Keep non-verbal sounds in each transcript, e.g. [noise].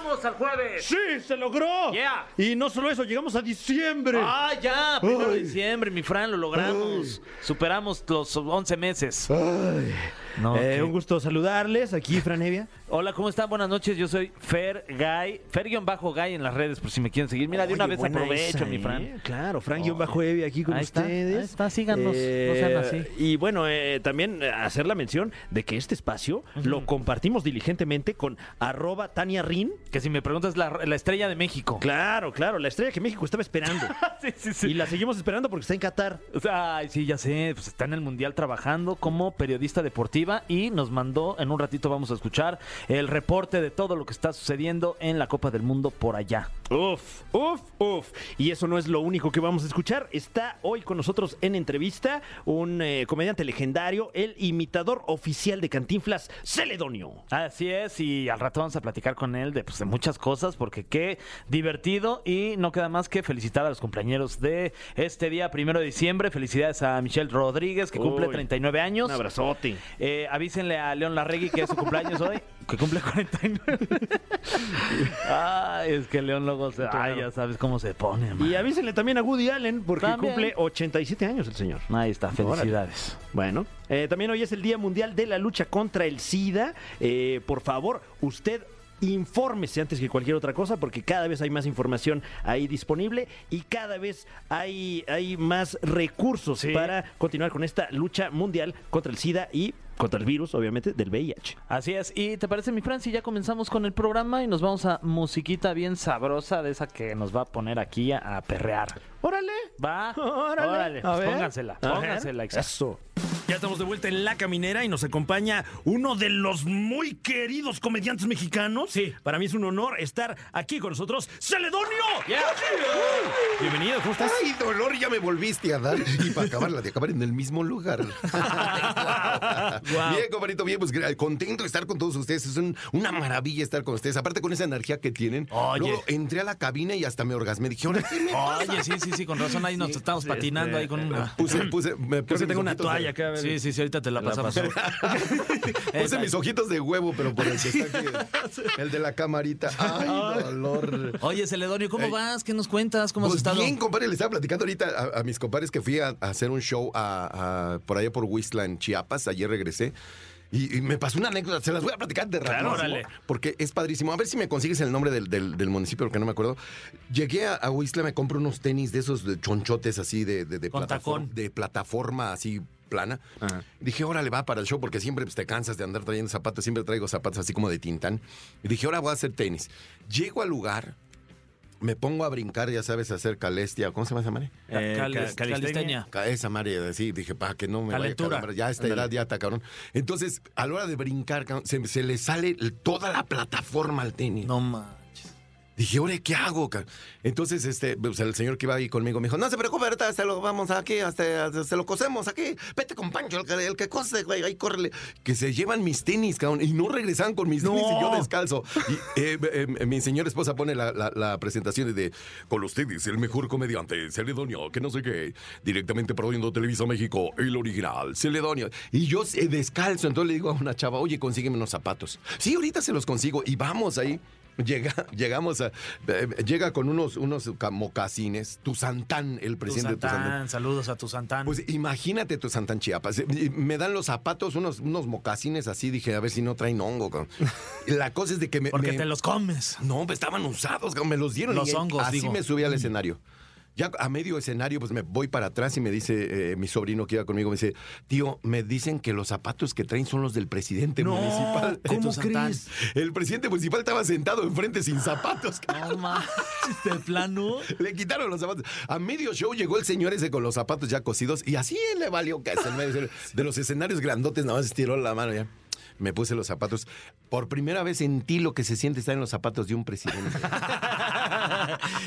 Llegamos al jueves. ¡Sí, se logró! Yeah. Y no solo eso, llegamos a diciembre. Ah, ya, primero de Ay. diciembre, mi Fran, lo logramos. Superamos los 11 meses. Ay. No, Eh, ¿qué? un gusto saludarles aquí, Franevia. Hola, ¿cómo están? Buenas noches, yo soy Fer Guy, Fer-Guy en las redes, por si me quieren seguir. Mira, de una Oye, vez buena aprovecho, esa, mi ¿eh? Fran. Claro, Fran-Evia aquí con Ahí está, ustedes. ahí está, síganos, no sean así. Y bueno, eh, también eh, hacer la mención de que este espacio lo compartimos diligentemente con arroba Tania Rin. Que si me preguntas, la, la estrella de México. Claro, claro, la estrella que México estaba esperando. [laughs] sí, sí, sí. y la seguimos esperando porque está en Qatar. O sea, Ay, sí, ya sé, pues está en el Mundial trabajando como periodista deportiva y nos mandó, en un ratito vamos a escuchar el reporte de todo lo que está sucediendo en la Copa del Mundo por allá. Uf, uf, uf. Y eso no es lo único que vamos a escuchar. Está hoy con nosotros en entrevista un eh, comediante legendario, el imitador oficial de Cantinflas, Celedonio. Así es, y al rato vamos a platicar con él de, pues, de muchas cosas, porque qué divertido y no queda más que felicitar a los compañeros de este día, primero de diciembre. Felicidades a Michelle Rodríguez, que cumple Uy, 39 años. Un abrazote. Eh, avísenle a León Larregui que es su cumpleaños hoy, [laughs] que cumple [laughs] 49. Ay, es que León luego se... Ay, ya sabes cómo se pone, man. Y avísenle también a Woody Allen porque También. cumple 87 años el señor. Ahí está, felicidades. Bueno, eh, también hoy es el Día Mundial de la Lucha contra el SIDA. Eh, por favor, usted infórmese antes que cualquier otra cosa porque cada vez hay más información ahí disponible y cada vez hay, hay más recursos Sí. para continuar con esta lucha mundial contra el SIDA y contra el virus, obviamente, del VIH. Así es, y te parece mi Fran, si ya comenzamos con el programa y nos vamos a musiquita bien sabrosa de esa que nos va a poner aquí a, a perrear. ¡Órale! Va, [laughs] Órale. órale, pues póngansela, póngansela. exacto. Eso. Ya estamos de vuelta en La Caminera y nos acompaña uno de los muy queridos comediantes mexicanos. Sí. Para mí es un honor estar aquí con nosotros, Celedonio. Bienvenido, ¿cómo estás? Ay, dolor, ya me volviste a dar. Y para acabarla de acabar en el mismo lugar. [laughs] Bien, compadrito, bien, pues contento de estar con todos ustedes. Es un- una maravilla estar con ustedes. Aparte con esa energía que tienen. Oye. Luego entré a la cabina y hasta me orgasmé. Dije, ¿qué me pasa? Oye, sí, sí, sí, con razón ahí nos estamos patinando ahí con una... Puse, puse, me Creo puse que tengo una toalla acá. Sí, sí, sí, ahorita te la pasamos. [laughs] Puse mis ojitos de huevo, pero por el que está aquí, el de la camarita. Ay, dolor. Oye, Celedonio, ¿cómo Ey. vas? ¿Qué nos cuentas? ¿Cómo has Pues estado? bien, compadre, le estaba platicando ahorita a, a mis compadres que fui a, a hacer un show a- por allá por Huistla, en Chiapas. Ayer regresé. Y, y me pasó una anécdota, se las voy a platicar de rápido. órale. Porque es padrísimo. A ver si me consigues el nombre del, del- del municipio, porque no me acuerdo. Llegué a, a Huistla, me compro unos tenis de esos de chonchotes así de, de, de Con plataforma, tacón. de plataforma así plana. Dije, órale, va para el show, porque siempre pues, te cansas de andar trayendo zapatos. Siempre traigo zapatos así como de tintán. Y dije, ahora voy a hacer tenis. Llego al lugar, me pongo a brincar, ya sabes, a hacer calestia. ¿Cómo se llama esa madre? Eh, Cal- ca- calistenia. calistenia. Ca- Esa madre, así, dije, para que no me Calentura. vaya a. Ya esta edad ya está cabrón. Entonces, a la hora de brincar, cabrón, se, se le sale toda la plataforma al tenis. No manches. Dije, ahora, ¿qué hago? ca-?" Entonces, este, pues, el señor que iba ahí conmigo me dijo, no se preocupe, ahorita se lo vamos aquí, hasta, se lo cosemos aquí. Vete con Pancho, el que, el que cose, güey, ahí córrele. Que se llevan mis tenis, cabrón, y no regresan con mis tenis y yo descalzo. Y eh, eh, mi señora esposa pone la, la- la presentación de, con ustedes, el mejor comediante, Celedonio, que no sé qué, directamente produciendo Televisa México, el original, Celedonio. Y yo eh, descalzo, entonces le digo a una chava, oye, consígueme unos zapatos. Sí, ahorita se los consigo y vamos ahí. [laughs] Llega, llegamos a. eh, llega con unos, unos ca- mocasines. Tu Santán, el presidente de tu Santán. Santán, saludos a tu Santán. Pues imagínate tu Santán Chiapas. Me dan los zapatos, unos, unos mocasines así. Dije, a ver si no traen hongo. cabrón. [laughs] La cosa es de que me. Porque me- te los comes. No, pues, estaban usados, cabrón, me los dieron. Los y hongos, Así digo. me subí al escenario. Ya a medio escenario, pues me voy para atrás y me dice eh, mi sobrino que iba conmigo, me dice, tío, me dicen que los zapatos que traen son los del presidente municipal. ¿cómo crees? El presidente municipal estaba sentado enfrente sin zapatos. [laughs] No manches, de plano. [laughs] Le quitaron los zapatos. A medio show llegó el señor ese con los zapatos ya cosidos y así le valió que [laughs] de los escenarios grandotes nada más estiró la mano ya. Me puse los zapatos. Por primera vez sentí lo que se siente estar en los zapatos de un presidente.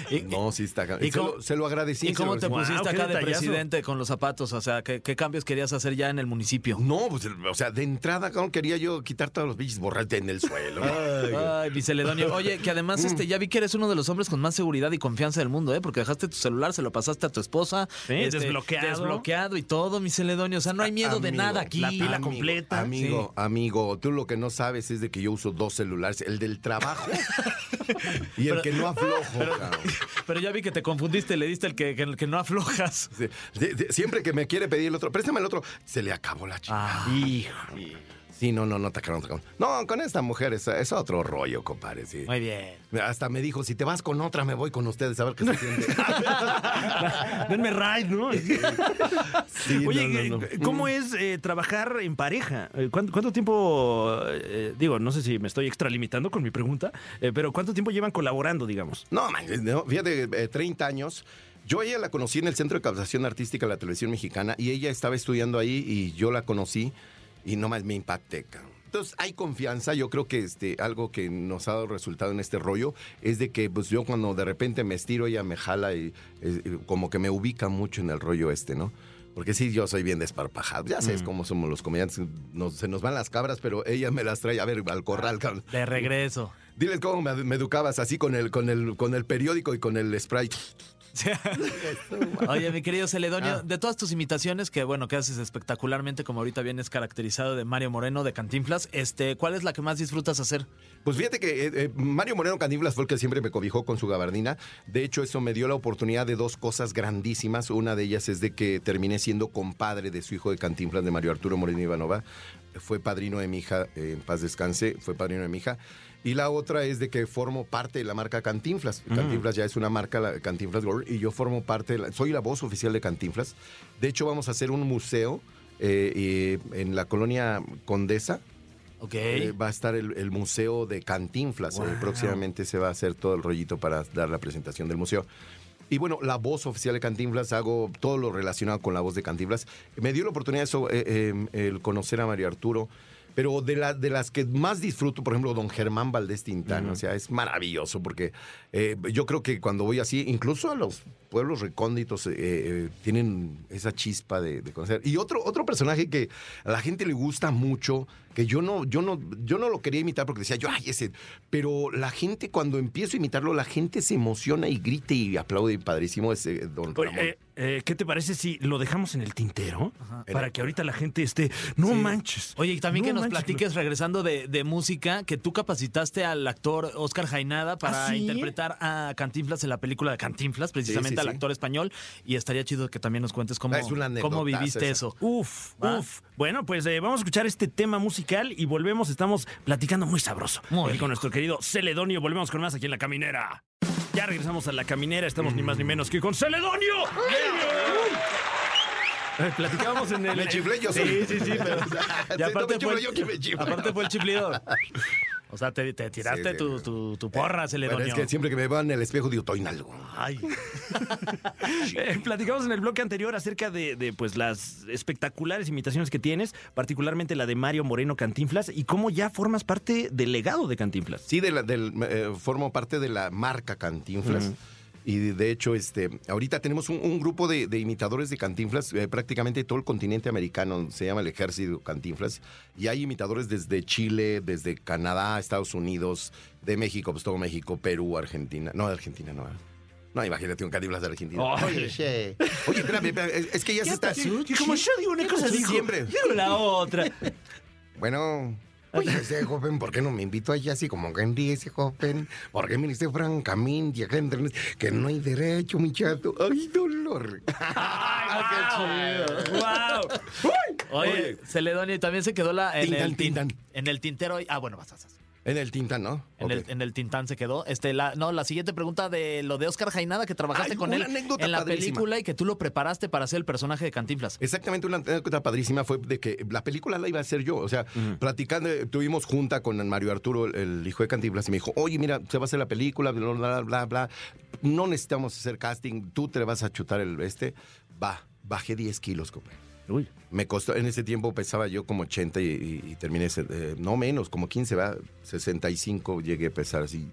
¿Y, No, sí está. ¿Y se, cómo- lo, se lo agradecí. y cómo te pusiste Wow, qué acá de detallazo. presidente con los zapatos? O sea, ¿qué, qué cambios querías hacer ya en el municipio? No, pues, o sea, de entrada, cabrón, quería yo quitar todos los bichos borrachos en el suelo. [laughs] Ay, Biceledonio. [laughs] Oye, que además este, ya vi que eres uno de los hombres con más seguridad y confianza del mundo, ¿eh? Porque dejaste tu celular, se lo pasaste a tu esposa. este, Sí, desbloqueado. Desbloqueado y todo, mi Celedonio. O sea, no hay miedo de nada aquí. la pila Amigo, completa. Amigo, amigo, tú lo que no sabes es de que yo uso dos celulares, el del trabajo [laughs] y el que no aflojo, cabrón. [laughs] Pero ya vi que te confundiste, le diste el que, que- no aflojas. Sí, siempre que me quiere pedir el otro, préstame el otro, se le acabó la chica. Ah, Hijo. Sí, no, no, no, tacaron, tacaron. No, con esta mujer es, es otro rollo, compadre, sí. muy bien. Hasta me dijo, si te vas con otra, me voy con ustedes a ver qué se siente. [laughs] Denme ride, ¿no? Sí, Oye, no, no, no. ¿cómo es eh, trabajar en pareja? Eh, ¿Cuánto, cuánto tiempo, eh, digo, no sé si me estoy extralimitando con mi pregunta, eh, pero ¿cuánto tiempo llevan colaborando, digamos? No, man, fíjate, eh, 30 años. Yo a ella la conocí en el Centro de Captación Artística de la Televisión Mexicana y ella estaba estudiando ahí y yo la conocí y no más me impacté, cabrón. Entonces hay confianza, yo creo que este, algo que nos ha dado resultado en este rollo es de que pues yo cuando de repente me estiro, ella me jala y eh, como que me ubica mucho en el rollo este, ¿no? Porque sí, yo soy bien desparpajado. Ya sabes cómo somos los comediantes. nos- se nos van las cabras, pero ella me las trae a ver al corral. cabrón. De regreso. Diles cómo me, me educabas así con el, con, el, con el periódico y con el spray. [laughs] Oye, mi querido Celedonio, Ah. de todas tus imitaciones, que bueno, que haces espectacularmente, como ahorita vienes caracterizado de Mario Moreno de Cantinflas, este, ¿cuál es la que más disfrutas hacer? Pues fíjate que eh, eh, Mario Moreno Cantinflas fue el que siempre me cobijó con su gabardina. De hecho, eso me dio la oportunidad de dos cosas grandísimas. Una de ellas es de que terminé siendo compadre de su hijo de Cantinflas, de Mario Arturo Moreno Ivanova. Fue padrino de mi hija, eh, en paz descanse, fue padrino de mi hija. Y la otra es de que formo parte de la marca Cantinflas. Cantinflas ya es una marca, la Cantinflas Gold, y yo formo parte, de la- soy la voz oficial de Cantinflas. De hecho, vamos a hacer un museo eh, en la colonia Condesa, Ok. eh, va a estar el, el museo de Cantinflas. eh, próximamente se va a hacer todo el rollito para dar la presentación del museo. Y bueno, la voz oficial de Cantinflas, hago todo lo relacionado con la voz de Cantinflas. Me dio la oportunidad eso, eh, eh, el conocer a Mario Arturo. Pero de, la, de las que más disfruto, por ejemplo, don Germán Valdés Tintán, o sea, es maravilloso porque eh, yo creo que cuando voy así, incluso a los pueblos recónditos eh, eh, tienen esa chispa de, de conocer. Y otro, otro personaje que a la gente le gusta mucho, que yo no, yo no, yo no lo quería imitar porque decía yo, ay, ese. Pero la gente, cuando empiezo a imitarlo, la gente se emociona y grita y aplaude padrísimo ese don Oye, Ramón. Eh, ¿Qué te parece si lo dejamos en el tintero? En Para que ahorita la gente esté, no manches. Oye, y también no que nos manches, platiques, regresando de, de música, que tú capacitaste al actor Oscar Jainada para ¿Ah, sí? interpretar a Cantinflas en la película de Cantinflas, precisamente Sí, sí, al sí. actor español. Y estaría chido que también nos cuentes cómo, Ah, cómo viviste esa. eso. Uf, ¿Va? uf. Bueno, pues eh, vamos a escuchar este tema musical y volvemos. Estamos platicando muy sabroso. Muy con nuestro querido Celedonio. Volvemos con más aquí en La Caminera. Ya regresamos a La Caminera. Estamos ni más ni menos que con Celedonio. Eh, Platicábamos en el... Me chiflé yo Sí, solo. sí, sí, pero... Sí, Y no aparte me fue, yo que me aparte fue el chiflido. O sea, te, te tiraste Sí, tu, tu, tu porra. Bueno, es que siempre que me veo en el espejo digo, estoy en algo. Ay. [laughs] Eh, platicamos en el bloque anterior acerca de, de, pues las espectaculares imitaciones que tienes, particularmente la de Mario Moreno Cantinflas, y cómo ya formas parte del legado de Cantinflas. Sí, de la- del, eh, formo parte de la marca Cantinflas. Y de, de hecho, este, ahorita tenemos un, un grupo de, de imitadores de Cantinflas, eh, prácticamente todo el continente americano, se llama el Ejército Cantinflas, y hay imitadores desde Chile, desde Canadá, Estados Unidos, de México, pues todo México, Perú, Argentina. No, de Argentina no. No, imagínate un Cantinflas de Argentina. Oye. Oye, Oye, espérame, espérame, es, que ya se está... Y como yo digo una cosa, digo, Siempre. digo la otra. Bueno, oye, ese joven, ¿por qué no me invitó allá así como Gandhi, ese joven? ¿Por qué me dice francamente que no hay derecho, muchacho? ¡Ay, dolor! [laughs] ¡Wow! Oye, Celedonio, y también se quedó la, en, Tintan, el, tin- Tintan. en el tintero. Ah, bueno, vas, vas, vas. En el tinta, ¿no? En, el, en el Tintán se quedó. Este, la, no, la siguiente pregunta de lo de Oscar Jainada, que trabajaste Ay, con él en la padrísima. película y que tú lo preparaste para ser el personaje de Cantinflas. Exactamente, una anécdota padrísima fue de que la película la iba a hacer yo. O sea, platicando, eh, tuvimos junta con Mario Arturo, el, hijo de Cantinflas, y me dijo, oye, mira, se va a hacer la película, bla, bla, bla, bla. No necesitamos hacer casting, tú te le vas a chutar el este. Va, bajé 10 kilos, compadre. Uy. Me costó, en ese tiempo pesaba yo como 80 y, y- y terminé, eh, no menos, como 15, ¿verdad? 65 llegué a pesar así.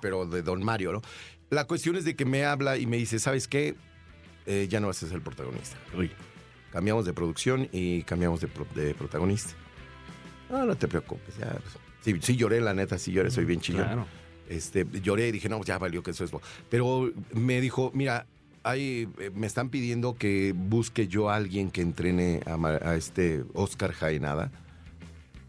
Pero de Don Mario, ¿no? La cuestión es de que me habla y me dice, ¿sabes qué? Eh, ya no vas a ser el protagonista. Uy. Cambiamos de producción y cambiamos de, pro- de protagonista. No, no te preocupes. Ya, pues, sí, sí lloré, la neta, sí lloré, soy bien chillón. Claro. Este, lloré y dije, no, ya valió que eso es. bo-". Pero me dijo, mira, hay, eh, me están pidiendo que busque yo a alguien que entrene a, este Oscar Jaenada.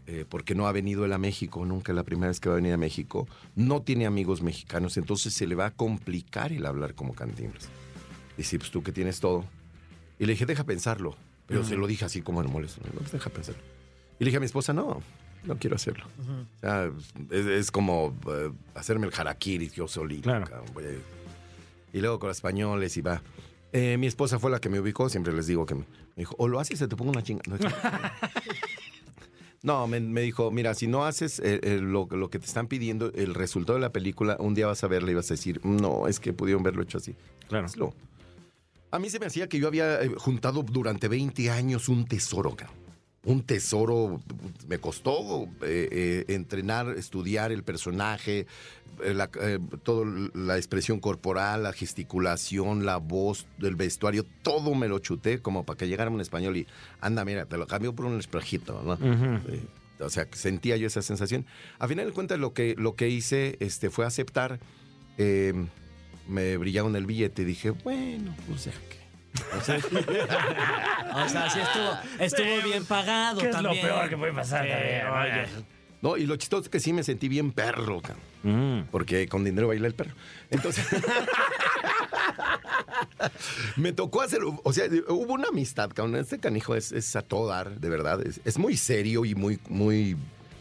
eh, porque no ha venido él a México, nunca es la primera vez que va a venir a México. No tiene amigos mexicanos, entonces se le va a complicar el hablar como Cantinflas. Dice, pues tú que tienes todo. Y le dije, deja pensarlo. Pero se lo dije así como en molesto. No, pues deja pensarlo. Y le dije a mi esposa, no, no quiero hacerlo. O sea, es, es como eh, hacerme el harakiri yo solito. Claro. cabrón, voy a- Y luego con los españoles y va. Eh, mi esposa fue la que me ubicó, siempre les digo que me, me dijo, o lo haces o te pongo una chinga. [laughs] No, me, me dijo, mira, si no haces eh, eh, lo, lo que te están pidiendo, el resultado de la película, un día vas a verla y vas a decir, no, es que pudieron verlo hecho así. Claro. Hazlo. A mí se me hacía que yo había juntado durante 20 años un tesoro, cabrón. Un tesoro, me costó eh, eh, entrenar, estudiar el personaje, eh, la, eh, todo la expresión corporal, la gesticulación, la voz, el vestuario, todo me lo chuté como para que llegara un español y anda, mira, te lo cambio por un espejito, ¿no? O sea, sentía yo esa sensación. A final de cuentas, lo que, lo que hice este, fue aceptar. me brillaron el billete y dije, bueno, pues ya que. O [laughs] sea, O sea, sí estuvo, estuvo bien pagado ¿Qué es lo también. peor que puede pasar? Sí, también, oye. no, y lo chistoso es que sí me sentí bien perro, cabrón, Mm. porque con dinero baila el perro. Entonces, [laughs] me tocó hacer, o sea, hubo una amistad, cabrón. Este canijo es, es a todo dar, de verdad. Es, es muy serio y muy, muy,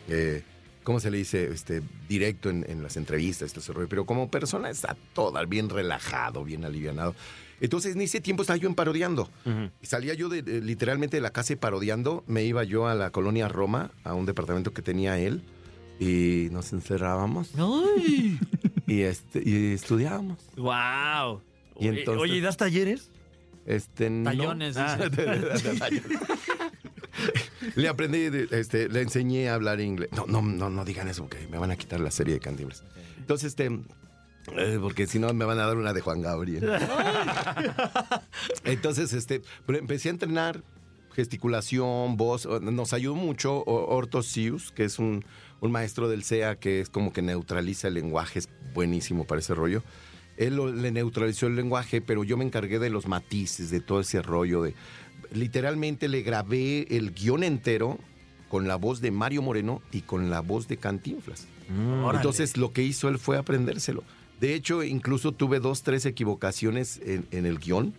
eh, ¿cómo se le dice? Este, directo en, en las entrevistas, ese rollo. pero como persona es a todo dar, bien relajado, bien alivianado. Entonces, en ese tiempo estaba yo en parodiando. Y salía yo de, de- literalmente de la casa y parodiando. Me iba yo a la colonia Roma, a un departamento que tenía él. Y nos encerrábamos Ay. y, este, y estudiábamos. ¡Wow! Y entonces- Oye, ¿y das talleres? Este, no. Tallones, Ah, [laughs] dice. de- de- de tallones. Le aprendí, este, le enseñé a hablar inglés. No, no, no, no digan eso porque me van a quitar la serie de Cantinflas. Entonces, este, eh, porque si no me van a dar una de Juan Gabriel. Entonces, este, pero empecé a entrenar gesticulación, voz. Nos ayudó mucho Orto Sius, que es un, un maestro del CEA que es como que neutraliza el lenguaje, es buenísimo para ese rollo. Él le neutralizó el lenguaje, pero yo me encargué de los matices, de todo ese rollo. De, literalmente le grabé el guion entero con la voz de Mario Moreno y con la voz de Cantinflas. Órale. Entonces lo que hizo él fue aprendérselo. De hecho, incluso tuve dos, tres equivocaciones en, en el guion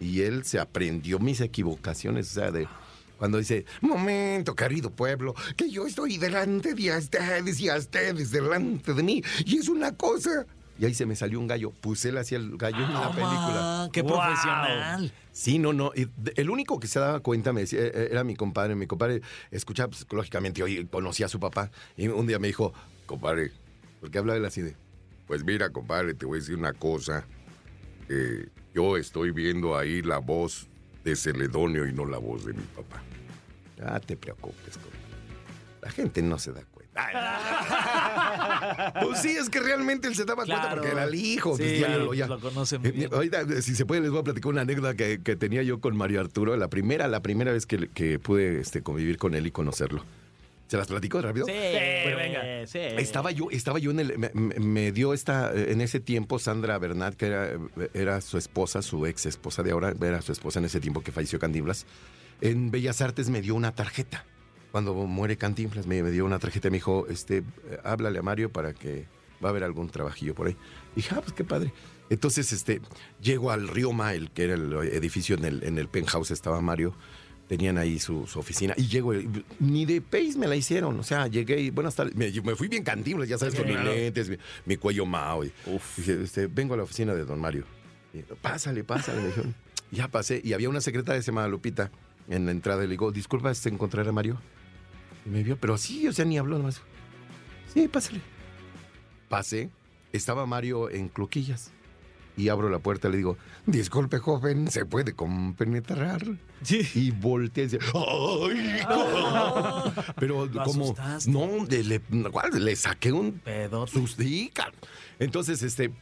y él se aprendió mis equivocaciones. O sea, de cuando dice, momento, querido pueblo, que yo estoy delante de ustedes y a ustedes delante de mí y es una cosa. Y ahí se me salió un gallo. Puse él hacia el gallo en la película. Ah, ¡Qué Wow. profesional! Sí, no, no. El único que se daba cuenta me decía, eh, era mi compadre. Mi compadre escuchaba pues, lógicamente, oye, conocía a su papá. Y un día me dijo, compadre, porque hablaba él así de, pues mira, compadre, te voy a decir una cosa. Eh, yo estoy viendo ahí la voz de Celedonio y no la voz de mi papá. Ah, te preocupes, compadre. La gente no se da cuenta. Ay, [laughs] pues sí, es que realmente él se daba cuenta Claro. porque era el hijo. Sí, pues, ya lo- ya- lo conoce muy Eh, bien. Ahorita, si se puede, les voy a platicar una anécdota que, que tenía yo con Mario Arturo. La primera, la primera vez que, que pude este, convivir con él y conocerlo. ¿Se las platico rápido? Sí, venga. sí. Estaba yo, estaba yo en el. Me, dio esta. En ese tiempo, Sandra Bernat, que era, era su esposa, su ex esposa de ahora, era su esposa en ese tiempo que falleció Cantinflas. En Bellas Artes me dio una tarjeta. Cuando muere Cantinflas, me, me dio una tarjeta y me dijo: este, háblale a Mario para que va a haber algún trabajillo por ahí. Y dije, ah, pues qué padre. Entonces, este, llego al Río Mael, que era el edificio en el, en el penthouse, estaba Mario. Tenían ahí su, su oficina. Y llego, y ni de pace me la hicieron. O sea, llegué y buenas tardes. Me, me fui bien cantinflas, ya sabes, con mis lentes, mi, mi cuello mao. Y, dije, este, vengo a la oficina de don Mario. Y, pásale, pásale, me dijeron. Ya pasé. Y había una secretaria que se llamaba Lupita en la entrada. Y le digo, disculpa, ¿se encontrar a Mario? Y me vio, pero sí, o sea, ni habló nomás. Sí, pásale. Pasé. Estaba Mario en cloquillas. y abro la puerta y le digo, disculpe, joven, ¿se puede compenetrar? Sí. Y volteé y dice, ¡ay! no". Pero Lo como, asustaste. no, le, le saqué un Pedote. sustica. Entonces, este,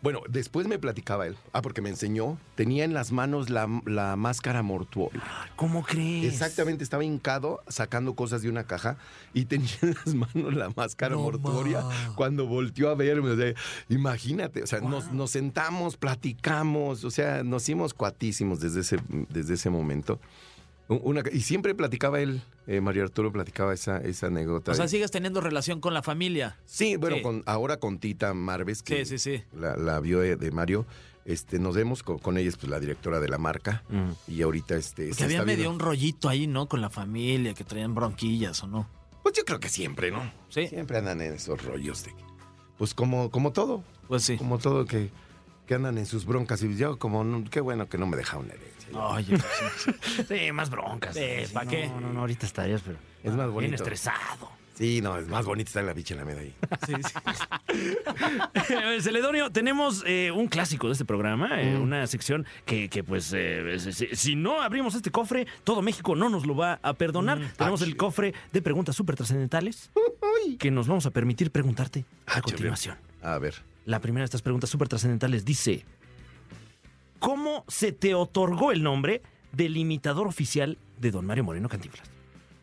bueno, después me platicaba él. Ah, porque me enseñó. Tenía en las manos la, la máscara mortuoria. ¿Cómo crees? Exactamente, estaba hincado sacando cosas de una caja y tenía en las manos la máscara No, mortuoria ma. cuando volteó a verme. o sea, imagínate, o sea, nos, nos sentamos, platicamos, o sea, nos hicimos cuatísimos desde ese, desde ese momento. Una, y siempre platicaba él, eh, Mario Arturo platicaba esa, esa anécdota. O sea, sigues teniendo relación con la familia. Sí, bueno, Sí. Con, ahora con Tita Marves, que Sí, sí, sí. La, la vio de, de Mario. Este, nos vemos con, con ella, es pues, la directora de la marca. Y ahorita este. Se había medio un rollito ahí, ¿no? Con la familia, que traían bronquillas o no. Pues yo creo que siempre, ¿no? Sí. Siempre andan en esos rollos de. Pues como, como todo. Pues sí. Como todo que, que andan en sus broncas. Y yo, como, qué bueno que no me dejaron herencia. Oye, pues sí. Más broncas. Sí, Sí, ¿pa' no, qué? No, no, ahorita estarías, pero. Es más Bien bonito. estresado. Sí, no, es más bonito estar en la bicha en la media ahí. Sí, sí. [laughs] Celedonio, tenemos eh, un clásico de este programa, eh, una sección que, que, pues, eh, si, no abrimos este cofre, todo México no nos lo va a perdonar. tenemos Ah, el cofre de preguntas súper trascendentales que nos vamos a permitir preguntarte a Ah, continuación. A ver. La primera de estas preguntas súper trascendentales dice: ¿Cómo se te otorgó el nombre del imitador oficial de Don Mario Moreno Cantinflas?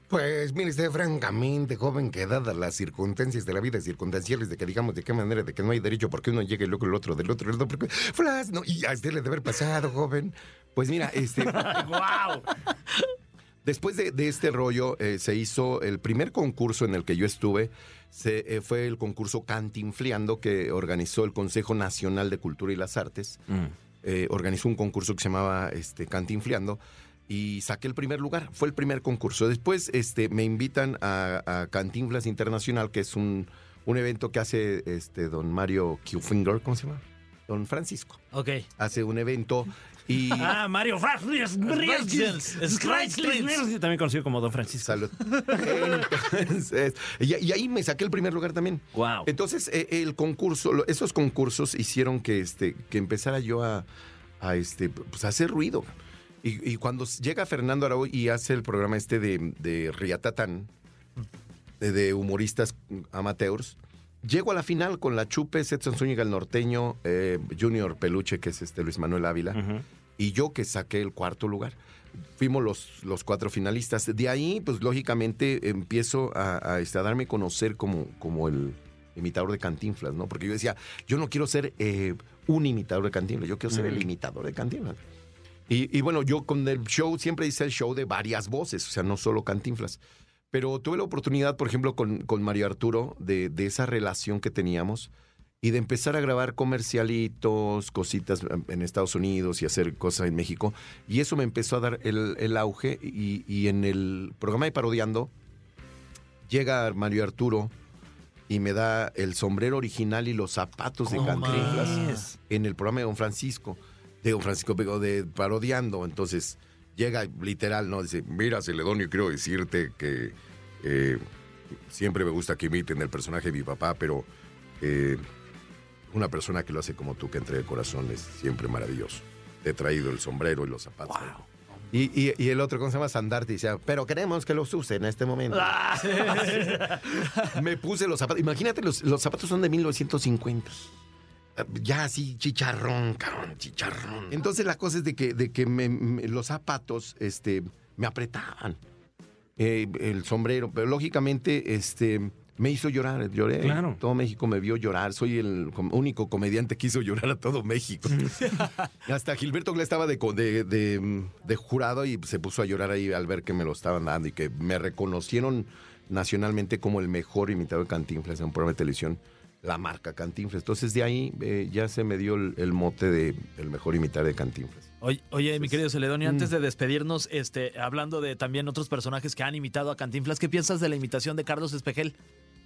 Pues mire usted, francamente, joven, que dadas las circunstancias de la vida circunstanciales, de que digamos de qué manera, de que no hay derecho porque uno llegue y luego el otro, del otro, el otro, porque flas, no, y a usted le debe haber pasado, joven. Pues mira, este. [laughs] ¡Wow! Después de, de este rollo, eh, se hizo el primer concurso en el que yo estuve. Se, eh, fue el concurso Cantinfleando que organizó el Consejo Nacional de Cultura y las Artes. Eh, organizó un concurso que se llamaba este, Cantinfleando y saqué el primer lugar. Fue el primer concurso. Después este, me invitan a, Cantinflas Internacional, que es un, un evento que hace este, don Mario Q-Finger, ¿cómo se llama? Don Francisco. Ok. Hace un evento y... [laughs] Ah, Mario. También conocido como Don Francisco. Salud. Entonces, y, y ahí me saqué el primer lugar también. Wow. Entonces, eh, el concurso, esos concursos hicieron que, este, que empezara yo a, a, este, pues, a hacer ruido. Y, y cuando llega Fernando Arau y hace el programa este de, de Riatatán, de, de humoristas amateurs, llego a la final con la Chupe, Setson Zúñiga el norteño, eh, Junior Peluche, que es este Luis Manuel Ávila, y yo que saqué el cuarto lugar. Fuimos los, los cuatro finalistas. De ahí, pues lógicamente empiezo a, a, este, a darme a conocer como, como el imitador de Cantinflas, ¿no? Porque yo decía, yo no quiero ser eh, un imitador de Cantinflas, yo quiero ser el imitador de Cantinflas. Y, y bueno, yo con el show siempre hice el show de varias voces, o sea, no solo Cantinflas. Pero tuve la oportunidad, por ejemplo, con, con Mario Arturo, de, de esa relación que teníamos y de empezar a grabar comercialitos, cositas en Estados Unidos y hacer cosas en México. Y eso me empezó a dar el, el auge. Y, y en el programa de Parodiando, llega Mario Arturo y me da el sombrero original y los zapatos de ¿Cómo Cantinflas en el programa de Don Francisco. De Don Francisco, de Parodiando. Entonces llega literal, ¿no? Dice, mira, Celedonio, quiero decirte que eh, siempre me gusta que imiten el personaje de mi papá, pero eh, una persona que lo hace como tú, que entre el corazón, es siempre maravilloso. Te he traído el sombrero y los zapatos. Y, y- y el otro, ¿cómo se llama? Sandarte, decía, pero queremos que los use en este momento. [laughs] Me puse los zapatos. Imagínate, los, los zapatos son de 1950. Ya así, chicharrón, cabrón, chicharrón. Entonces la cosa es de que, de que me- me- los zapatos este, me apretaban. Eh, el sombrero, pero lógicamente este, me hizo llorar, lloré. Claro. Todo México me vio llorar. Soy el único comediante que hizo llorar a todo México. [laughs] Hasta Gilberto Glés estaba de, de- de jurado y se puso a llorar ahí al ver que me lo estaban dando y que me reconocieron nacionalmente como el mejor imitador de Cantinflas en un programa de televisión, la marca Cantinflas. Entonces de ahí eh, ya se me dio el, el mote de el mejor imitador de Cantinflas. Oye, oye, mi querido Celedonio, Mm. antes de despedirnos, este, hablando de también otros personajes que han imitado a Cantinflas, ¿qué piensas de la imitación de Carlos Espejel?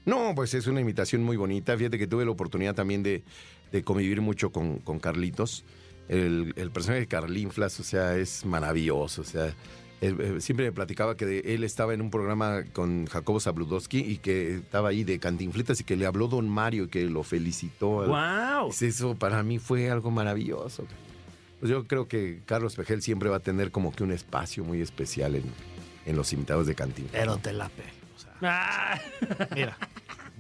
No, pues es una imitación muy bonita. Fíjate que tuve la oportunidad también de, de convivir mucho con, con Carlitos. El, el personaje de Carlinflas, o sea, es maravilloso. O sea, siempre me platicaba que de- él estaba en un programa con Jacobo Zabludowski y que estaba ahí de cantinflitas y que le habló don Mario y que lo felicitó. ¡Wow! Eso para mí fue algo maravilloso. Pues yo creo que Carlos Pejel siempre va a tener como que un espacio muy especial en, en los invitados de Cantinflas. Pero te la pego. O sea, Ah, mira.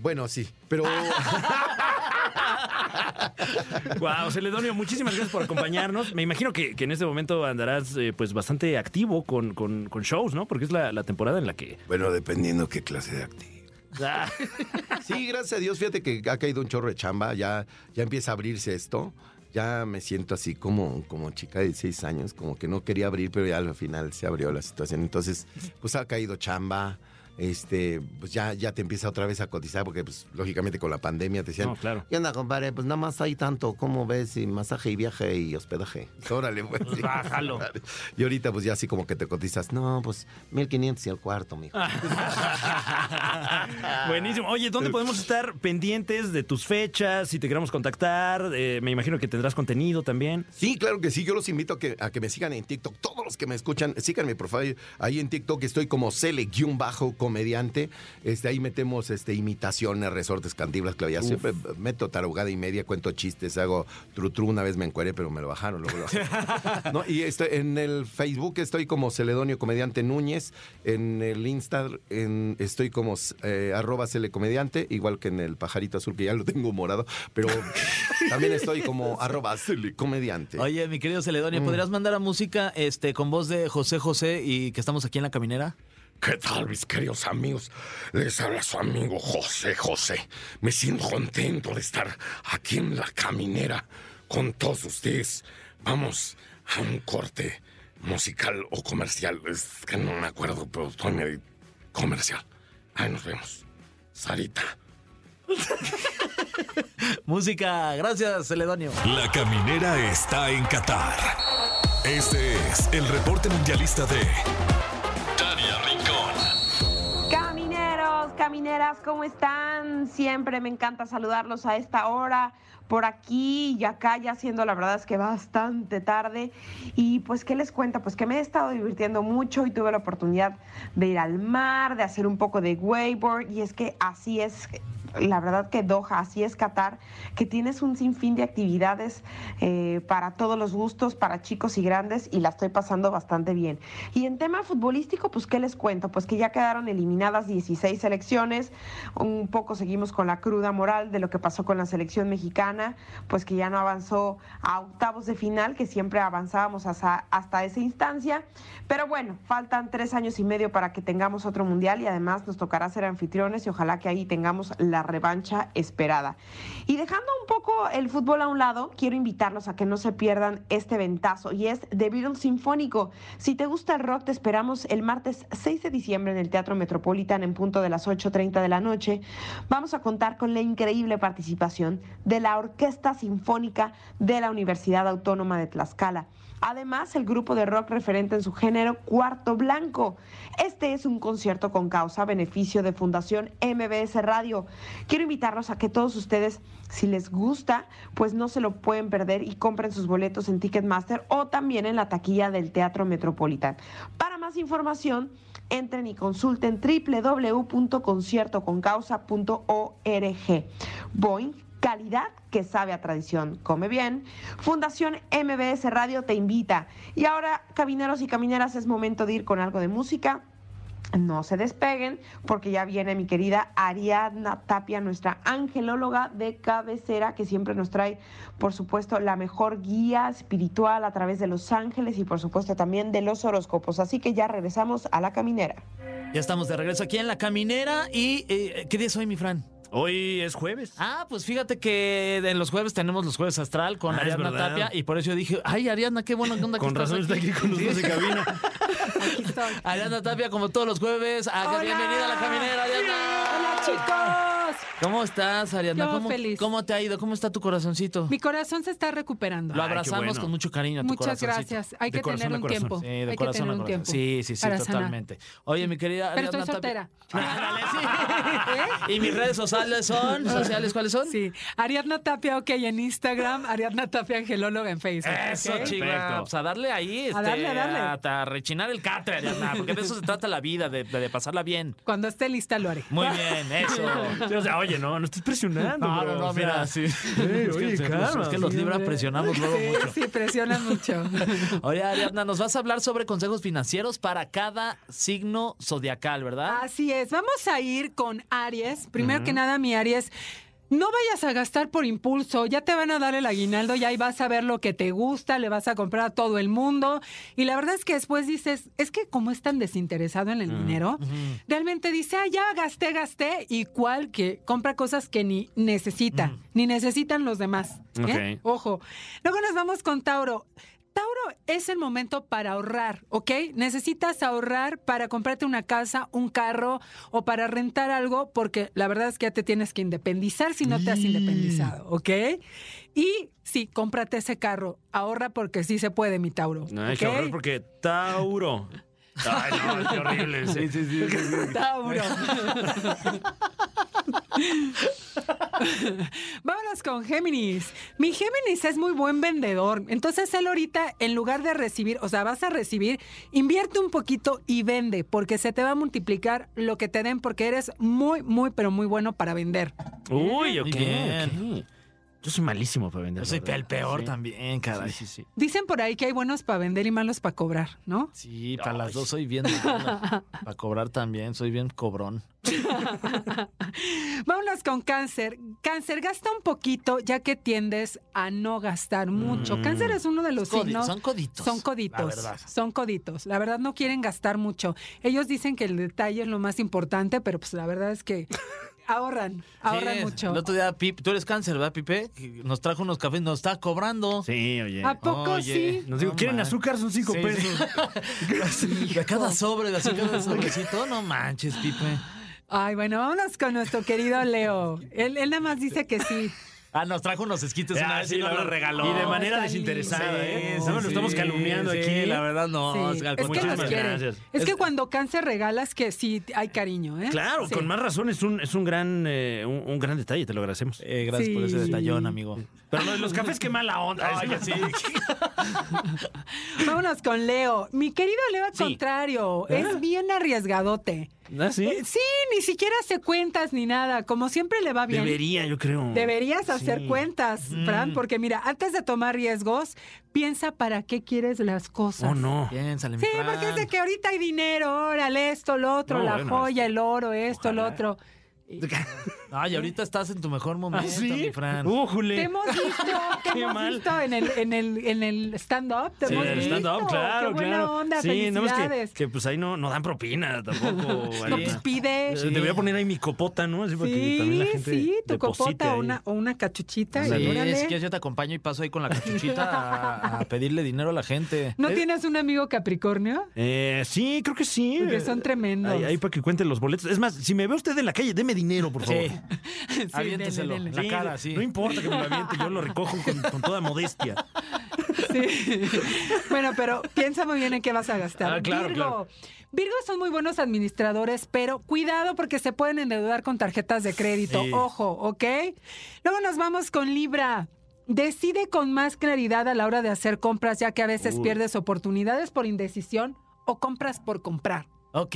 Bueno, sí, pero [laughs] [laughs] Wow, Celedonio, muchísimas gracias por acompañarnos. Me imagino que, que en este momento andarás eh, pues bastante activo con, con- con shows, ¿no? Porque es la, la temporada en la que... bueno, dependiendo qué clase de activo. Ah, Sí, gracias a Dios, fíjate que ha caído un chorro de chamba, ya, ya empieza a abrirse esto. Ya me siento así como, como chica de 16 años, como que no quería abrir, pero ya al final se abrió la situación. Entonces, pues ha caído chamba, este, pues ya, ya te empieza otra vez a cotizar, porque pues lógicamente con la pandemia te decían, No, claro. ¿qué onda, compadre? Pues nada más hay tanto, ¿cómo ves? Y masaje y viaje y hospedaje. [laughs] Órale, pues. sí. Bájalo. Y ahorita pues ya así como que te cotizas, no, pues 1500 y el cuarto, mijo. [laughs] Buenísimo. Oye, ¿dónde podemos estar pendientes de tus fechas? Si te queremos contactar, eh, me imagino que tendrás contenido también. Sí, claro que sí. Yo los invito a que, a que me sigan en TikTok. Todos los que me escuchan, síganme, por favor. Ahí en TikTok estoy como cele-comediante. Este, ahí metemos este, imitaciones, resortes, cantiblas, clavillas. Siempre meto tarugada y media, cuento chistes, hago tru-tru. Una vez me encueré, pero me lo bajaron. Luego lo bajé. [laughs] No, y estoy, en el Facebook estoy como Celedonio Comediante Núñez. En el Insta en- estoy como eh, arroba celecomediante, igual que en el pajarito azul, que ya lo tengo morado. Pero [laughs] también estoy como arroba celecomediante. Oye, mi querido Celedonio, ¿podrías mandar a música este, con voz de José José y que estamos aquí en la caminera? ¿Qué tal, mis queridos amigos? Les habla su amigo José José. Me siento contento de estar aquí en la caminera con todos ustedes. Vamos a un corte musical o comercial. Es que no me acuerdo, pero estoy medio comercial. Ahí nos vemos. Sarita. [laughs] Música, gracias Celedonio. La caminera está en Qatar. Este es el reporte mundialista de camineras, ¿cómo están? Siempre me encanta saludarlos a esta hora, por aquí y acá, ya siendo la verdad es que bastante tarde. Y pues, ¿qué les cuento? Pues que me he estado divirtiendo mucho y tuve la oportunidad de ir al mar, de hacer un poco de wakeboard. Y es que así es la verdad que Doha, así es Qatar, que tienes un sinfín de actividades eh, para todos los gustos, para chicos y grandes, y la estoy pasando bastante bien. Y en tema futbolístico, pues, ¿qué les cuento? Pues que ya quedaron eliminadas 16 selecciones, un poco seguimos con la cruda moral de lo que pasó con la selección mexicana, pues que ya no avanzó a octavos de final, que siempre avanzábamos hasta, hasta esa instancia, pero bueno, faltan tres años y medio para que tengamos otro mundial y además nos tocará ser anfitriones y ojalá que ahí tengamos la revancha esperada. Y dejando un poco el fútbol a un lado, quiero invitarlos a que no se pierdan este ventazo y es The Beatles Sinfónico. Si te gusta el rock, te esperamos el martes 6 de diciembre en el Teatro Metropolitan en punto de las 8.30 de la noche. Vamos a contar con la increíble participación de la Orquesta Sinfónica de la Universidad Autónoma de Tlaxcala. Además, el grupo de rock referente en su género, Cuarto Blanco. Este es un concierto con causa beneficio de Fundación MBS Radio. Quiero invitarlos a que todos ustedes, si les gusta, pues no se lo pueden perder y compren sus boletos en Ticketmaster o también en la taquilla del Teatro Metropolitan. Para más información, entren y consulten www.conciertoconcausa.org. Boeing calidad que sabe a tradición. Come bien. Fundación MBS Radio te invita. Y ahora, camineros y camineras, es momento de ir con algo de música. No se despeguen porque ya viene mi querida Ariadna Tapia, nuestra angelóloga de cabecera, que siempre nos trae, por supuesto, la mejor guía espiritual a través de los ángeles y, por supuesto, también de los horóscopos. Así que ya regresamos a la caminera. Ya estamos de regreso aquí en la caminera y eh, ¿qué día es hoy, mi Fran? Hoy es jueves. Ah, pues fíjate que en los jueves tenemos los jueves astral con Ah, Ariadna. Tapia y por eso yo dije, ay Ariadna, qué bueno que onda que Con estás razón está aquí con nosotros en [laughs] cabina. Ariadna Tapia como todos los jueves. Bienvenida a la caminera, Ariadna. Hola chicos. ¿Cómo estás, Ariadna? Yo ¿Cómo, feliz. ¿Cómo te ha ido? ¿Cómo está tu corazoncito? Mi corazón se está recuperando. Lo Ay, qué abrazamos bueno. con mucho cariño a tu Muchas corazoncito. gracias. Hay De que corazón tener a un corazón. tiempo. Sí, de Hay que corazón tener a un corazón. tiempo. Sí, sí, sí, para sanar. totalmente. Oye, mi querida Pero estoy Ariadna Tapia- soltera. [laughs] Ándale, sí. ¿Y mis redes sociales son? [laughs] ¿Sociales cuáles son? Sí, Ariadna Tapia, ok, en Instagram, Ariadna Tapia Angelóloga en Facebook. Eso, ¿ok? chica. Pues a darle ahí, este, A darle, a darle. A, a rechinar el catre, Ariadna, porque de eso se trata la vida, de, de- de pasarla bien. Cuando esté lista lo haré. Muy [laughs] bien, eso. Oye, no, no estés presionando. No, bro, no, no, o sea, mira, sí. Ey, Es que- oye, es que los- calma, es que los sí, libras presionamos luego Sí, mucho. sí, presionan mucho. [laughs] Oye, Ariadna, nos vas a hablar sobre consejos financieros para cada signo zodiacal, ¿verdad? Así es, vamos a ir con Aries. Primero que nada, mi Aries. No vayas a gastar por impulso, ya te van a dar el aguinaldo y ahí vas a ver lo que te gusta, le vas a comprar a todo el mundo. Y la verdad es que después dices, es que como es tan desinteresado en el dinero, realmente dice, ah, ya gasté, gasté, y cual que compra cosas que ni necesita, ni necesitan los demás. ¿eh? Ojo. Luego nos vamos con Tauro. Tauro es el momento para ahorrar, ¿ok? Necesitas ahorrar para comprarte una casa, un carro o para rentar algo, porque la verdad es que ya te tienes que independizar si no te has independizado, ¿ok? Y sí, cómprate ese carro, ahorra porque sí se puede, mi Tauro. No, hay que ahorrar porque Tauro. [laughs] Ay, no, qué horrible. Sí, sí, sí. Tauro. [laughs] Vámonos con Géminis. Mi Géminis es muy buen vendedor. Entonces él ahorita, en lugar de recibir, o sea, vas a recibir, invierte un poquito y vende, porque se te va a multiplicar lo que te den, porque eres muy, muy, pero muy bueno para vender. Uy, ok. Yo soy malísimo para vender. Yo soy la el peor Sí. también, caray. Sí, sí, sí. Dicen por ahí que hay buenos para vender y malos para cobrar, ¿no? Sí, para las dos soy bien malo. Para cobrar también, soy bien cobrón. [laughs] Vámonos con cáncer. Cáncer, gasta un poquito ya que tiendes a no gastar mucho. Cáncer es uno de los Codi- signos. son coditos, Son la coditos. verdad. Son coditos. La verdad no quieren gastar mucho. Ellos dicen que el detalle es lo más importante, pero pues la verdad es que ahorran, ahorran Sí, mucho. El otro día, Pip, tú eres cáncer, ¿verdad, Pipe? Nos trajo unos cafés, nos está cobrando. Sí, oye. ¿A poco Oye. sí? Nos digo, No, ¿quieren man. azúcar? Son cinco Sí, pesos. De [laughs] cada sobre, de así cada sobrecito, no manches, Pipe. Ay, bueno, vámonos con nuestro querido Leo. Él, él nada más dice que sí. Ah, nos trajo unos esquites una Ah, vez sí, y nos los regaló. Y de manera está desinteresada, Sí, ¿eh? sí, No, lo estamos sí, calumniando sí, aquí. la verdad no. Sí. Oscar, Es que muchísimas gracias. Es que Es- cuando cáncer regalas que sí hay cariño, ¿eh? Claro, Sí. con más razón es un, es un gran eh, un, un gran detalle, te lo agradecemos. Eh, gracias por ese Sí. detallón, amigo. Pero lo de los cafés, qué mala onda. Oye, sí. [laughs] Vámonos con Leo. Mi querido Leo, al Sí. contrario, es bien arriesgadote. ¿Ah, sí? Eh, Sí, ni siquiera hace cuentas ni nada. Como siempre le va bien. Debería, yo creo. Deberías hacer Sí. cuentas, Fran, porque mira, antes de tomar riesgos, piensa para qué quieres las cosas. Oh, no. Piénsale, mi Sí, Fran. porque es de que ahorita hay dinero, órale, esto, lo otro, No, la bueno, joya, el oro, esto, lo ojalá. otro. [laughs] Ay, ahorita estás en tu mejor momento, ¿Ah, sí? mi Fran. Te Újule. hemos [laughs] visto, te Qué hemos mal. visto en el, en el, en el stand-up, te Sí, hemos el stand-up, claro, Qué buena claro. onda, sí, no es que, felicidades. que pues ahí no, no dan propina tampoco. No, pues pide. Eh, Debería poner ahí mi copota, ¿no? Así para que también la Sí, gente sí, tu copota o una, o una cachuchita. Sí, y si quieres yo te acompaño y paso ahí con la cachuchita a, a [laughs] pedirle dinero a la gente. ¿No tienes un amigo Capricornio? Eh, sí, creo que sí. Porque son tremendos. Ahí, ahí para que cuenten los boletos. Es más, si me ve usted en la calle, deme dinero, por favor. Sí, [laughs] aviénteselo. la cara, sí. No importa que me lo aviente, yo lo recojo con, con toda modestia. Sí. Bueno, pero piensa muy bien en qué vas a gastar. Ah, claro, Virgo. claro. Virgo son muy buenos administradores, pero cuidado porque se pueden endeudar con tarjetas de crédito. Sí. Ojo, ¿ok? Luego nos vamos con Libra. Decide con más claridad a la hora de hacer compras, ya que a veces Uy. pierdes oportunidades por indecisión o compras por comprar. Ok.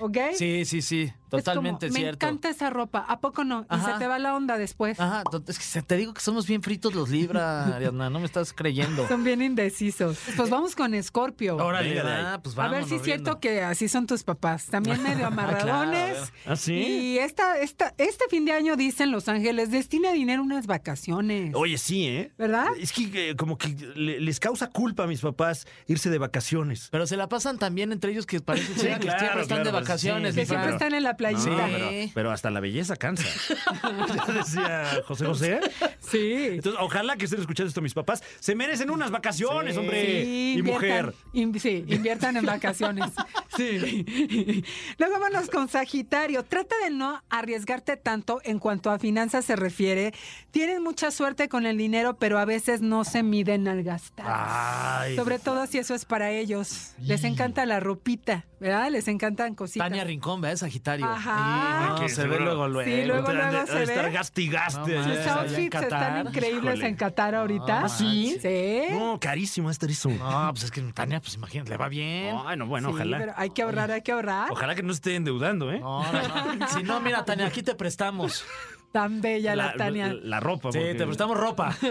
¿Ok? Sí, sí, sí. Totalmente es como, cierto. Me encanta esa ropa. ¿A poco no? Y Ajá. se te va la onda después. Ajá, es que te digo que somos bien fritos los Libra, Ariadna, no me estás creyendo. Son bien indecisos. Pues vamos con Escorpio. Ahí. va, pues a ver si es cierto que así son tus papás. También medio [laughs] amarradones. ¿Ah, sí? Y esta, esta, este fin de año, dicen Los Ángeles, destina dinero a unas vacaciones. Oye, sí, ¿eh? ¿Verdad? Es que eh, como que le- les causa culpa a mis papás irse de vacaciones. Pero se la pasan también entre ellos que parece [laughs] Sí, ser que claro, siempre están claro, de vacaciones. sí, que siempre están en la playita. No, pero, pero hasta la belleza cansa. [laughs] ya decía José José. Sí. Entonces, ojalá que estén escuchando esto mis papás. Se merecen unas vacaciones, Sí. hombre. Sí, y inviertan- mujer. in- sí, inviertan en vacaciones. [laughs] Sí. Luego vámonos con Sagitario. Trata de no arriesgarte tanto en cuanto a finanzas se refiere. Tienen mucha suerte con el dinero, pero a veces no se miden al gastar. Ay. Sobre todo si eso es para ellos. Les encanta la ropita, ¿verdad? Les encantan cositas. Tania Rincón, ¿verdad? Sagitario. Ajá. Sí, Que no, se ve luego, luego. Sí, luego, de- luego se estar ve. gaste y gaste. No. Sus outfits están increíbles Híjole. en Qatar ahorita. ¿Ah, sí? Sí. No, carísimo este eso. No, pues es que Tania, pues imagínate, le va bien. Ay, no, bueno, Sí, ojalá. pero hay que ahorrar, hay que ahorrar. Ojalá que no se esté endeudando, ¿eh? No, no, no. [laughs] Si no, mira, Tania, aquí te prestamos. Tan bella la, Tania. La, ropa. Sí, porque- te prestamos ropa. [laughs]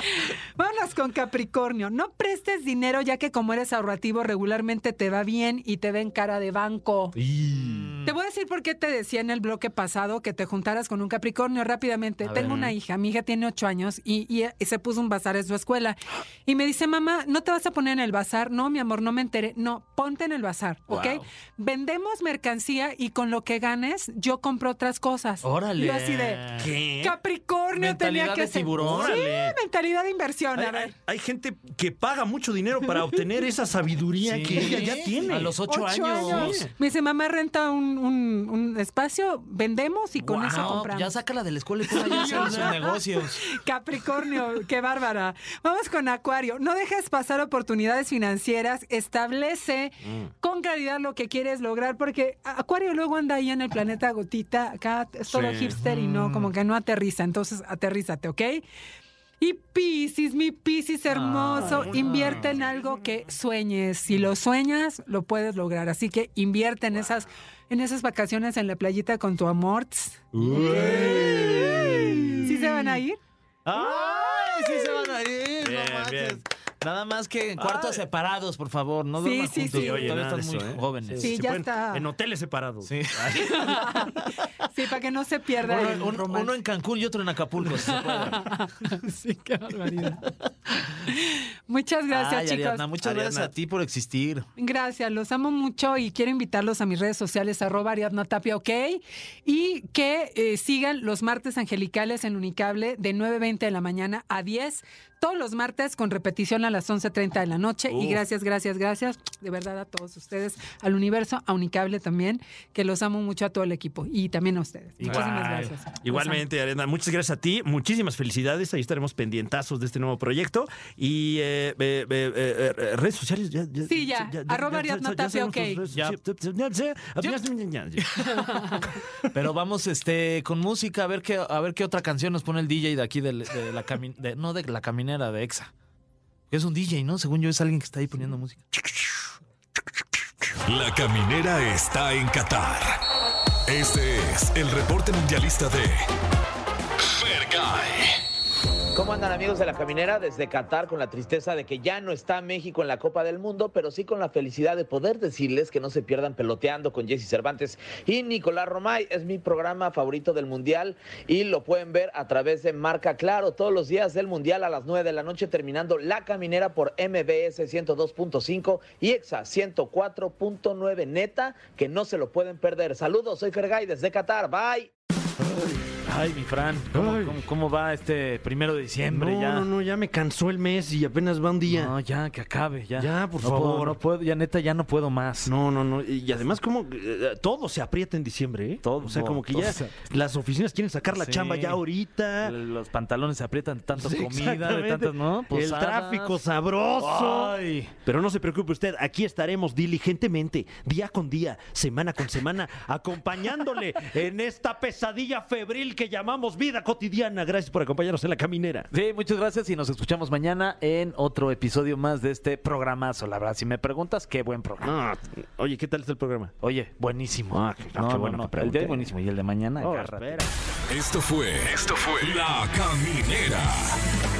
[laughs] Con Capricornio. No prestes dinero ya que como eres ahorrativo regularmente te va bien y te ven cara de banco. Y- Te voy a decir por qué te decía en el bloque pasado que te juntaras con un Capricornio rápidamente. Tengo una hija, mi hija tiene ocho años y, y- y se puso un bazar en su escuela. Y me dice, mamá, ¿no te vas a poner en el bazar? No, mi amor, no me enteré. No, ponte en el bazar, ¿ok? Wow. Vendemos mercancía y con lo que ganes yo compro otras cosas. Órale. Yo así de, ¿Qué? Capricornio tenía que de ser. tiburón. Sí, Órale. mentalidad de inversión. Hay- hay gente que paga mucho dinero para obtener esa sabiduría Sí. que ella ya tiene. A los ocho, años. Me dice, mamá, renta un, un- un espacio, vendemos y con Wow, eso compramos. ya sácala de la escuela y ponla ya hacer sus negocios. [laughs] Capricornio, qué bárbara. Vamos con Acuario. No dejes pasar oportunidades financieras. Establece con claridad lo que quieres lograr, porque Acuario luego anda ahí en el planeta gotita. Acá es todo Sí. hipster y no, como que no aterriza. Entonces, aterrízate, ¿ok? Y Piscis, mi Piscis hermoso, invierte en algo que sueñes. Si lo sueñas, lo puedes lograr. Así que invierte en esas, en esas vacaciones en la playita con tu amor. ¿Sí se van a ir? ¡Ay! Nada más que en cuartos separados, por favor. No Sí, duerman sí, juntos. sí. Oye, Todavía están eso, muy ¿eh? jóvenes. Sí, ya pueden- está. En hoteles separados. Sí. [laughs] Sí, para que no se pierda el Uno, un- uno en Cancún y otro en Acapulco. si se puede. [laughs] Sí, qué barbaridad. Muchas gracias, Ay, chicos. Ariadna, muchas gracias a ti por existir. Gracias, los amo mucho y quiero invitarlos a mis redes sociales, arroba Ariadna Tapia, ok, y que eh, sigan los martes angelicales en Unicable de 9.20 de la mañana a 10, todos los martes con repetición a las 11.30 de la noche. Y gracias, gracias, gracias, de verdad a todos ustedes, al universo, a Unicable también, que los amo mucho a todo el equipo y también a ustedes. Muchísimas gracias. Igualmente, Arena, muchas gracias a ti. Muchísimas felicidades. Ahí estaremos pendientazos de este nuevo proyecto. Y eh, eh, eh, eh, eh, redes sociales. Ya, ya- Sí, ya. Arroba Ariadna Tapia, ok. Ya. [laughs] Pero vamos este con música a ver qué a ver qué otra canción nos pone el DJ de aquí de, la cami- de- no de la caminera de Exa. Es un DJ, ¿no? Según yo es alguien que está ahí poniendo música. La caminera está en Qatar. Este es el reporte mundialista de. ¿Cómo andan amigos de la caminera? Desde Qatar con la tristeza de que ya no está México en la Copa del Mundo, pero sí con la felicidad de poder decirles que no se pierdan peloteando con Jesse Cervantes y Nicolás Romay. Es mi programa favorito del Mundial y lo pueden ver a través de Marca Claro todos los días del Mundial a las 9 de la noche terminando la caminera por MBS 102.5 y EXA 104.9 neta que no se lo pueden perder. Saludos, soy Fergay desde Qatar. Bye. Ay, mi Fran, ¿cómo, Ay. cómo- cómo va este primero de diciembre No, ya? no, no, ya me cansó el mes y apenas va un día. No, ya, que acabe, ya. Ya, por No puedo, favor. no puedo, ya neta, ya no puedo más. No, no, no. Y además, como eh, todo se aprieta en diciembre, ¿eh? Todo, O sea, como que todo ya se- las oficinas quieren sacar la Sí. chamba ya ahorita. Los pantalones se aprietan de tanta Sí, comida, de exactamente. tantas, ¿no? El Posadas. tráfico sabroso. Ay. Pero no se preocupe usted, aquí estaremos diligentemente, día con día, semana con semana, [laughs] acompañándole en esta pesadilla febril que llamamos vida cotidiana. Gracias por acompañarnos en la caminera. Sí, muchas gracias y nos escuchamos mañana en otro episodio más de este programazo. La verdad, si me preguntas, qué buen programa. No, oye, ¿qué tal está el programa? Oye, buenísimo. Ah, qué- no, qué bueno que El de pregunté. hoy buenísimo y el de mañana, Oh. Esto fue. Esto fue. La Caminera.